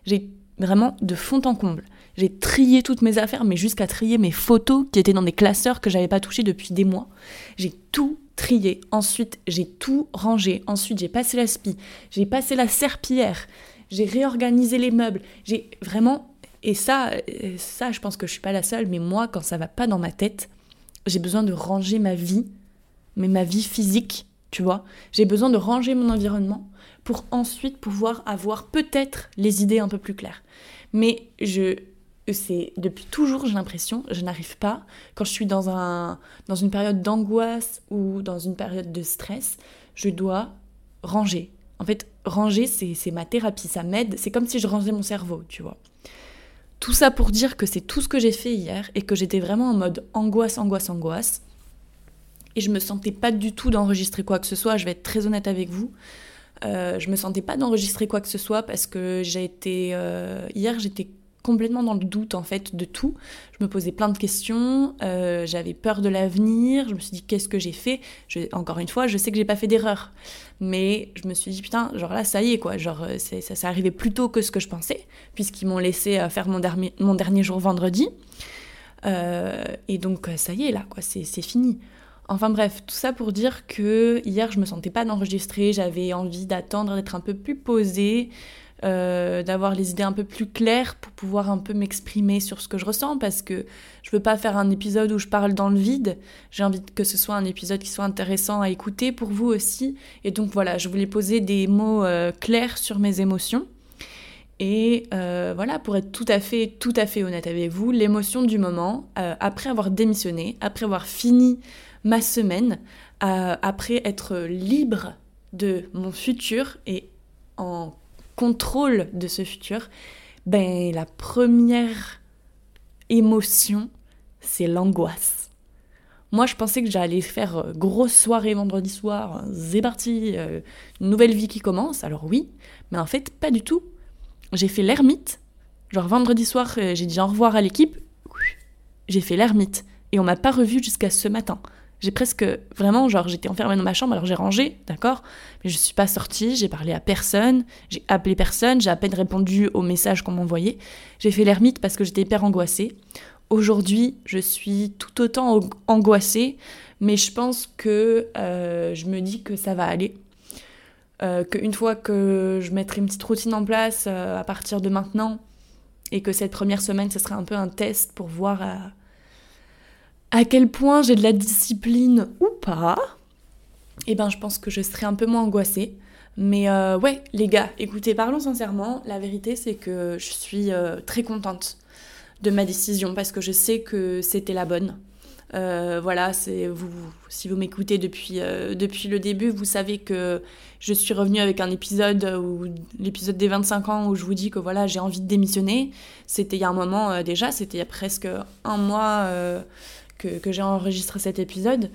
C: J'ai vraiment de fond en comble. J'ai trié toutes mes affaires, mais jusqu'à trier mes photos qui étaient dans des classeurs que j'avais pas touchés depuis des mois. J'ai tout trié. Ensuite, j'ai tout rangé. Ensuite, j'ai passé la spie. J'ai passé la serpillière. J'ai réorganisé les meubles. J'ai vraiment. Et ça, ça, je pense que je suis pas la seule, mais moi, quand ça va pas dans ma tête, j'ai besoin de ranger ma vie mais ma vie physique, tu vois. J'ai besoin de ranger mon environnement pour ensuite pouvoir avoir peut-être les idées un peu plus claires. Mais je c'est depuis toujours, j'ai l'impression, je n'arrive pas quand je suis dans un dans une période d'angoisse ou dans une période de stress, je dois ranger. En fait, ranger c'est ma thérapie, ça m'aide, c'est comme si je rangeais mon cerveau, tu vois. Tout ça pour dire que c'est tout ce que j'ai fait hier et que j'étais vraiment en mode angoisse, angoisse, angoisse et je me sentais pas du tout d'enregistrer quoi que ce soit. Je vais être très honnête avec vous. Euh, je me sentais pas d'enregistrer quoi que ce soit parce que j'ai été euh, hier j'étais complètement dans le doute en fait de tout. Je me posais plein de questions, euh, j'avais peur de l'avenir, je me suis dit qu'est-ce que j'ai fait? Encore une fois, je sais que j'ai pas fait d'erreur, mais je me suis dit putain, genre là ça y est quoi, genre ça s'est arrivé plus tôt que ce que je pensais, puisqu'ils m'ont laissé faire mon, dernier, mon dernier jour vendredi. et donc ça y est là quoi, c'est fini. Enfin bref, tout ça pour dire que hier je me sentais pas d'enregistrer, j'avais envie d'attendre, d'être un peu plus posée, euh, d'avoir les idées un peu plus claires pour pouvoir un peu m'exprimer sur ce que je ressens parce que je veux pas faire un épisode où je parle dans le vide. J'ai envie que ce soit un épisode qui soit intéressant à écouter pour vous aussi. Et donc voilà, je voulais poser des mots euh, clairs sur mes émotions. Et euh, voilà, pour être tout à fait, tout à fait honnête avec vous, l'émotion du moment, après avoir démissionné, après avoir fini ma semaine euh, après être libre de mon futur et en contrôle de ce futur, ben la première émotion, c'est l'angoisse. Moi, je pensais que j'allais faire euh, grosse soirée vendredi soir, c'est parti, euh, nouvelle vie qui commence. Alors oui, mais en fait, pas du tout. J'ai fait l'ermite. Genre vendredi soir, j'ai dit au revoir à l'équipe. J'ai fait l'ermite. Et on m'a pas revu jusqu'à ce matin. J'ai presque vraiment, genre, j'étais enfermée dans ma chambre, alors j'ai rangé, d'accord? Mais je suis pas sortie, j'ai parlé à personne, j'ai appelé personne, j'ai à peine répondu aux messages qu'on m'envoyait. J'ai fait l'ermite parce que j'étais hyper angoissée. Aujourd'hui, je suis tout autant angoissée, mais je pense que euh, je me dis que ça va aller. euh, qu'une fois que je mettrai une petite routine en place euh, à partir de maintenant, et que cette première semaine, ce sera un peu un test pour voir à, quel point j'ai de la discipline ou pas, eh ben je pense que je serai un peu moins angoissée. Mais euh, ouais, les gars, écoutez, parlons sincèrement. La vérité, c'est que je suis euh, très contente de ma décision parce que je sais que c'était la bonne. Euh, voilà, c'est vous. Si vous m'écoutez depuis depuis le début, vous savez que je suis revenue avec un épisode où l'épisode des 25 ans où je vous dis que voilà j'ai envie de démissionner. C'était il y a un moment déjà, c'était il y a presque un mois que, j'ai enregistré cet épisode.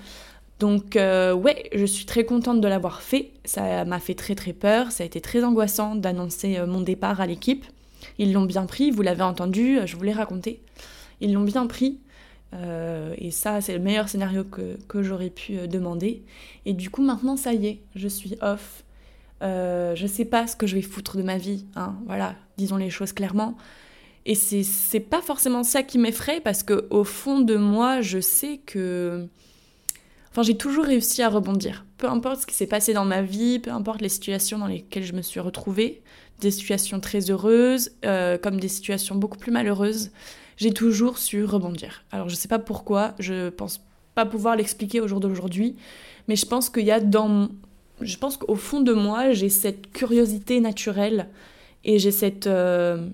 C: Donc euh, ouais, je suis très contente de l'avoir fait. Ça m'a fait très très peur. Ça a été très angoissant d'annoncer euh, mon départ à l'équipe. Ils l'ont bien pris, vous l'avez entendu, je vous l'ai raconté. Ils l'ont bien pris. Euh, et ça, c'est le meilleur scénario que, que j'aurais pu demander. Et du coup, maintenant, ça y est, je suis off. je sais pas ce que je vais foutre de ma vie. Hein, voilà, disons les choses clairement. Et c'est pas forcément ça qui m'effraie parce que au fond de moi, je sais que Enfin, j'ai toujours réussi à rebondir. Peu importe ce qui s'est passé dans ma vie, peu importe les situations dans lesquelles je me suis retrouvée, des situations très heureuses, euh, comme des situations beaucoup plus malheureuses, j'ai toujours su rebondir. Alors, je sais pas pourquoi, je pense pas pouvoir l'expliquer au jour d'aujourd'hui, mais je pense qu'il y a dans. Je pense qu'au fond de moi, j'ai cette curiosité naturelle et j'ai cette. Euh,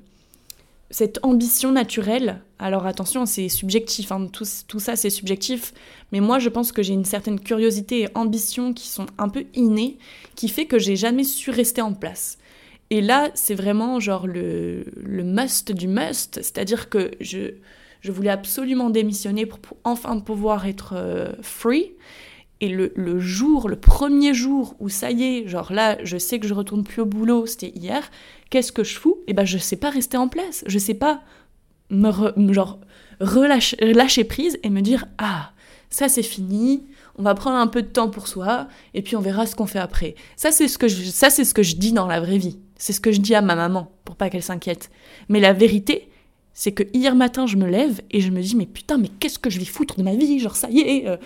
C: cette ambition naturelle, alors attention, c'est subjectif, hein, tout, tout, ça c'est subjectif, mais moi je pense que j'ai une certaine curiosité et ambition qui sont un peu innées, qui fait que j'ai jamais su rester en place. Et là, c'est vraiment genre le, le, must du must, c'est-à-dire que je, je voulais absolument démissionner pour, enfin pouvoir être euh, free. Et le, le, jour, le premier jour où ça y est, genre là, je sais que je retourne plus au boulot, c'était hier, qu'est-ce que je fous? Eh ben, je sais pas rester en place. Je sais pas me genre relâcher, lâcher prise et me dire ah ça c'est fini. On va prendre un peu de temps pour soi et puis on verra ce qu'on fait après. Ça c'est ce que je, ça c'est ce que je dis dans la vraie vie. C'est ce que je dis à ma maman pour pas qu'elle s'inquiète. Mais la vérité, c'est que hier matin, je me lève et je me dis, mais putain, mais qu'est-ce que je vais foutre de ma vie? Genre, ça y est, euh,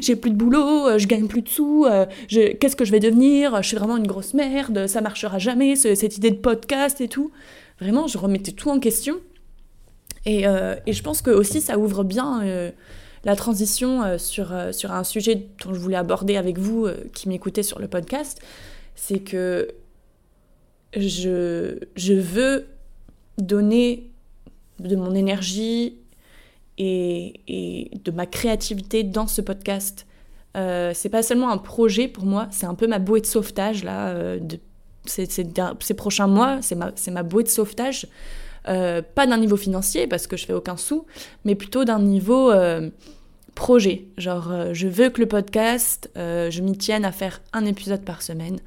C: j'ai plus de boulot, euh, je gagne plus de sous, euh, qu'est-ce que je vais devenir? Je suis vraiment une grosse merde, ça marchera jamais, cette idée de podcast et tout. Vraiment, je remettais tout en question. Et, et je pense que aussi, ça ouvre bien la transition sur, sur un sujet dont je voulais aborder avec vous qui m'écoutez sur le podcast. C'est que je, je veux donner de mon énergie et, de ma créativité dans ce podcast. Euh, c'est pas seulement un projet pour moi, c'est un peu ma bouée de sauvetage là. Euh, de, ces, ces, prochains mois, c'est ma, ma bouée de sauvetage. Euh, pas d'un niveau financier parce que je fais aucun sou, mais plutôt d'un niveau euh, projet. Genre, je veux que le podcast, je m'y tienne à faire un épisode par semaine.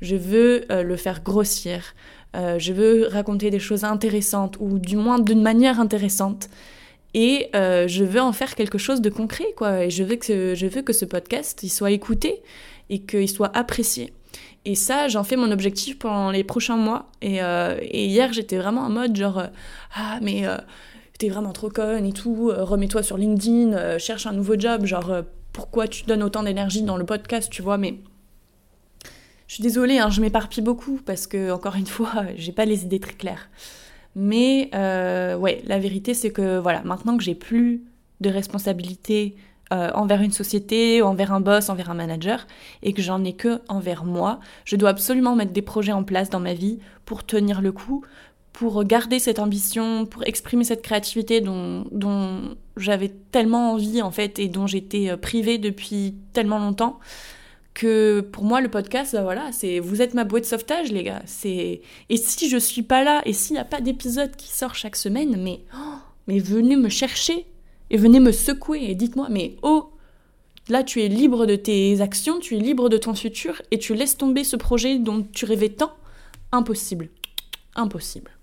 C: Je veux le faire grossir. Euh, je veux raconter des choses intéressantes, ou du moins d'une manière intéressante. Et euh, je veux en faire quelque chose de concret, quoi. Et je veux que, je veux que ce podcast, il soit écouté et qu'il soit apprécié. Et ça, j'en fais mon objectif pendant les prochains mois. Et, euh, hier, j'étais vraiment en mode genre, ah, mais t'es vraiment trop conne et tout, remets-toi sur LinkedIn, cherche un nouveau job, genre, pourquoi tu donnes autant d'énergie dans le podcast, tu vois, mais je suis désolée, hein, je m'éparpille beaucoup parce que, encore une fois, j'ai pas les idées très claires. Mais euh, ouais, la vérité c'est que voilà, maintenant que j'ai plus de responsabilité euh, envers une société, envers un boss, envers un manager, et que j'en ai que envers moi, je dois absolument mettre des projets en place dans ma vie pour tenir le coup, pour garder cette ambition, pour exprimer cette créativité dont, j'avais tellement envie en fait et dont j'étais euh, privée depuis tellement longtemps que pour moi le podcast bah voilà c'est vous êtes ma bouée de sauvetage les gars. C'est et si je suis pas là et s'il n'y a pas d'épisode qui sort chaque semaine mais oh, mais venez me chercher et venez me secouer et dites-moi mais oh là tu es libre de tes actions tu es libre de ton futur et tu laisses tomber ce projet dont tu rêvais tant. Impossible. Impossible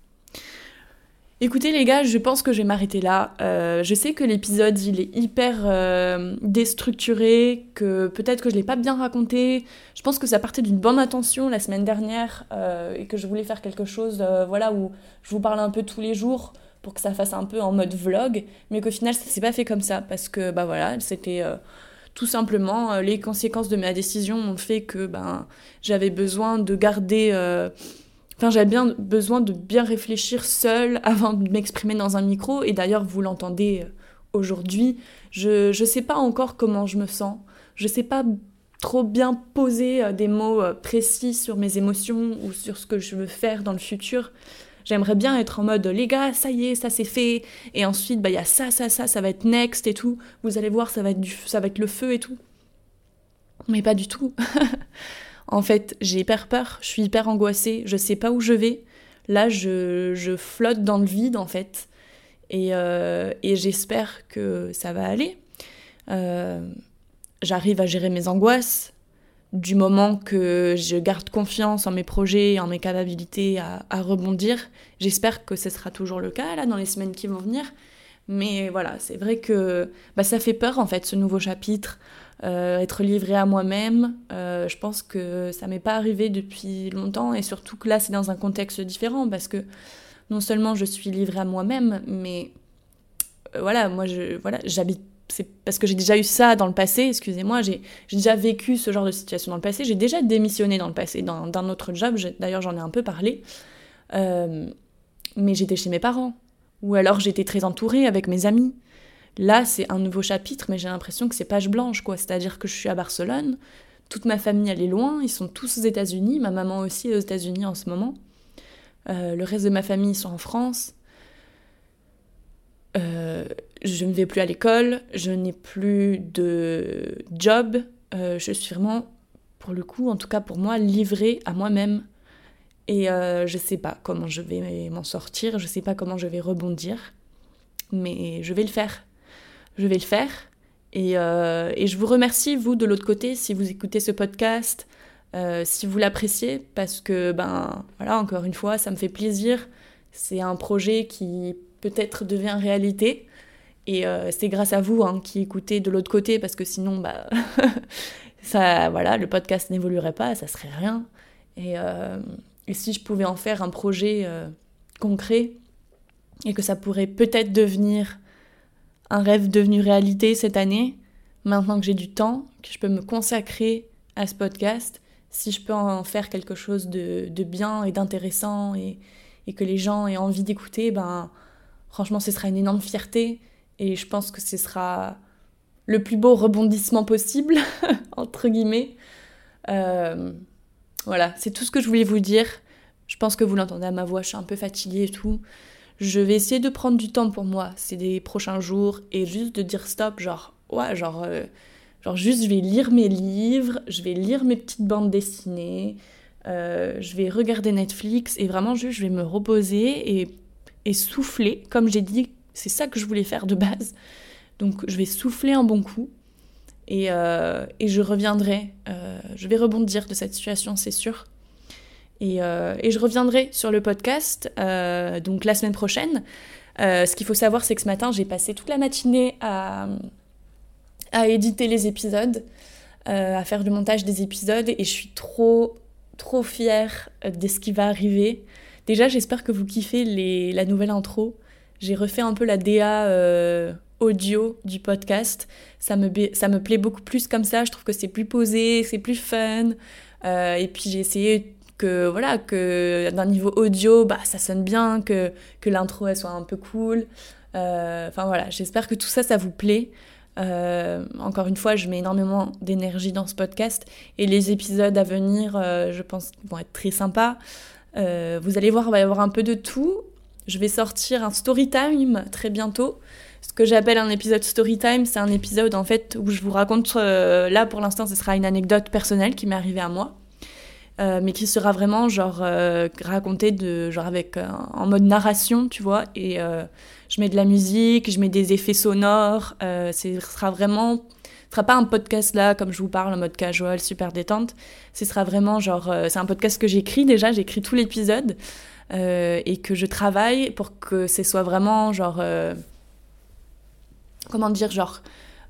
C: Écoutez les gars, je pense que je vais m'arrêter là. Euh, je sais que l'épisode il est hyper euh, déstructuré, que peut-être que je l'ai pas bien raconté. Je pense que ça partait d'une bonne intention la semaine dernière euh, et que je voulais faire quelque chose, voilà, où je vous parle un peu tous les jours pour que ça fasse un peu en mode vlog, mais qu'au final ça s'est pas fait comme ça parce que bah voilà, c'était tout simplement, les conséquences de ma décision ont fait que ben, j'avais besoin de garder. Euh, enfin, j'avais bien besoin de bien réfléchir seule avant de m'exprimer dans un micro. Et d'ailleurs, vous l'entendez euh, aujourd'hui. Je ne sais pas encore comment je me sens. Je sais pas trop bien poser des mots précis sur mes émotions ou sur ce que je veux faire dans le futur. J'aimerais bien être en mode les gars, ça y est, ça c'est fait. Et ensuite, bah il y a ça, ça, ça, ça va être next et tout. Vous allez voir, ça va être du, ça va être le feu et tout. Mais pas du tout. en fait, j'ai hyper peur. Je suis hyper angoissée. Je sais pas où je vais. Là, je, flotte dans le vide en fait. Et, euh, j'espère que ça va aller. Euh, j'arrive à gérer mes angoisses du moment que je garde confiance en mes projets et en mes capacités à, rebondir. J'espère que ce sera toujours le cas là dans les semaines qui vont venir. Mais voilà, c'est vrai que bah, ça fait peur en fait ce nouveau chapitre, euh, être livré à moi-même. Euh, je pense que ça m'est pas arrivé depuis longtemps et surtout que là c'est dans un contexte différent parce que non seulement je suis livrée à moi-même, mais euh, voilà, moi je voilà j'habite c'est parce que j'ai déjà eu ça dans le passé, excusez-moi, j'ai déjà vécu ce genre de situation dans le passé, j'ai déjà démissionné dans le passé d'un autre job, d'ailleurs j'en ai un peu parlé, mais j'étais chez mes parents, ou alors j'étais très entourée avec mes amis. Là, c'est un nouveau chapitre, mais j'ai l'impression que c'est page blanche, quoi. C'est-à-dire que je suis à Barcelone, toute ma famille, elle est loin, ils sont tous aux États-Unis, ma maman aussi est aux États-Unis en ce moment. Euh, le reste de ma famille, sont en France. Euh, je ne vais plus à l'école, je n'ai plus de job, euh, je suis vraiment, pour le coup, en tout cas pour moi, livrée à moi-même. Et euh, je sais pas comment je vais m'en sortir, je sais pas comment je vais rebondir, mais je vais le faire. Je vais le faire. Et, et je vous remercie, vous, de l'autre côté, si vous écoutez ce podcast, si vous l'appréciez, parce que, ben, voilà, encore une fois, ça me fait plaisir. C'est un projet qui peut-être devient réalité. Et euh, c'est grâce à vous hein, qui écoutez de l'autre côté, parce que sinon, bah, ça, voilà, le podcast n'évoluerait pas, ça serait rien. Et, euh, et, si je pouvais en faire un projet euh, concret, et que ça pourrait peut-être devenir un rêve devenu réalité cette année, maintenant que j'ai du temps, que je peux me consacrer à ce podcast, si je peux en faire quelque chose de, bien et d'intéressant et, et, que les gens aient envie d'écouter, ben Franchement, ce sera une énorme fierté et je pense que ce sera le plus beau rebondissement possible, entre guillemets. Euh, voilà, c'est tout ce que je voulais vous dire. Je pense que vous l'entendez à ma voix, je suis un peu fatiguée et tout. Je vais essayer de prendre du temps pour moi ces des prochains jours et juste de dire stop, genre, ouais, genre, euh, genre juste je vais lire mes livres, je vais lire mes petites bandes dessinées, euh, je vais regarder Netflix et vraiment juste je vais me reposer et et souffler. Comme j'ai dit, c'est ça que je voulais faire de base. Donc je vais souffler un bon coup et, euh, et je reviendrai. Euh, je vais rebondir de cette situation, c'est sûr. Et, euh, je reviendrai sur le podcast donc la semaine prochaine. ce qu'il faut savoir, c'est que ce matin, j'ai passé toute la matinée à, à éditer les épisodes, à faire du montage des épisodes et je suis trop, trop fière de ce qui va arriver. Déjà, j'espère que vous kiffez la nouvelle intro. J'ai refait un peu la DA audio du podcast. Ça me, ça me plaît beaucoup plus comme ça. Je trouve que c'est plus posé, c'est plus fun. Euh, et puis j'ai essayé que voilà que d'un niveau audio, bah ça sonne bien, que, que l'intro soit un peu cool. Euh, enfin voilà, j'espère que tout ça, ça vous plaît. encore une fois, je mets énormément d'énergie dans ce podcast et les épisodes à venir, je pense, vont être très sympas. Euh, vous allez voir, il va y avoir un peu de tout. Je vais sortir un story time très bientôt. Ce que j'appelle un épisode story time, c'est un épisode en fait où je vous raconte, euh, là pour l'instant ce sera une anecdote personnelle qui m'est arrivée à moi, euh, mais qui sera vraiment genre racontée de, genre avec, en mode narration, tu vois, et je mets de la musique, je mets des effets sonores, ce sera vraiment ce sera pas un podcast là, comme je vous parle, en mode casual, super détente. Ce sera vraiment genre, euh, c'est un podcast que j'écris déjà, j'écris tout l'épisode euh, et que je travaille pour que ce soit vraiment genre, euh, comment dire, genre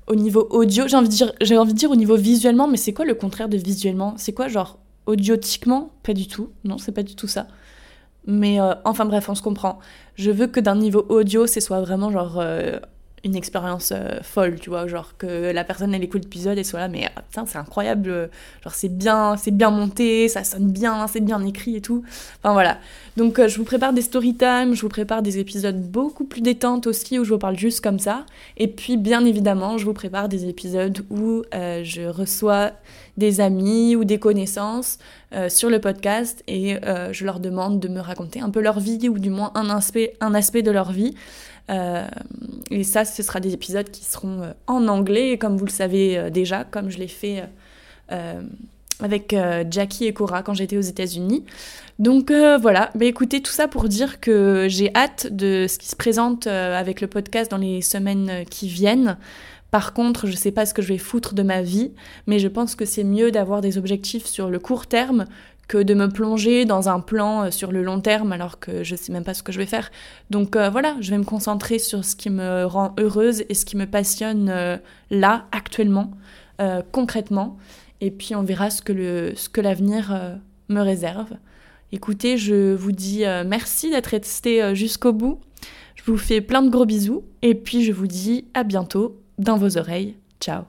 C: au niveau audio. J'ai envie de dire, j'ai envie de dire au niveau visuellement, mais c'est quoi le contraire de visuellement? C'est quoi genre audiotiquement Pas du tout. Non, c'est pas du tout ça. Mais enfin bref, on se comprend. Je veux que d'un niveau audio, ce soit vraiment genre une expérience euh, folle, tu vois, genre que la personne elle écoute l'épisode et soit là, mais ah, putain, c'est incroyable, euh, genre c'est bien, c'est bien monté, ça sonne bien, c'est bien écrit et tout. Enfin voilà. Donc euh, je vous prépare des story time, je vous prépare des épisodes beaucoup plus détentes aussi où je vous parle juste comme ça. Et puis bien évidemment, je vous prépare des épisodes où je reçois des amis ou des connaissances sur le podcast et je leur demande de me raconter un peu leur vie ou du moins un aspect, un aspect de leur vie. Euh, et ça, ce sera des épisodes qui seront euh, en anglais, comme vous le savez euh, déjà, comme je l'ai fait avec Jackie et Cora quand j'étais aux États-Unis. Donc voilà, mais écoutez, tout ça pour dire que j'ai hâte de ce qui se présente avec le podcast dans les semaines qui viennent. Par contre, je ne sais pas ce que je vais foutre de ma vie, mais je pense que c'est mieux d'avoir des objectifs sur le court terme que de me plonger dans un plan euh, sur le long terme alors que je sais même pas ce que je vais faire. Donc euh, voilà, je vais me concentrer sur ce qui me rend heureuse et ce qui me passionne euh, là, actuellement, concrètement. Et puis on verra ce que, ce que l'avenir me réserve. Écoutez, je vous dis merci d'être resté jusqu'au bout. Je vous fais plein de gros bisous et puis je vous dis à bientôt dans vos oreilles. Ciao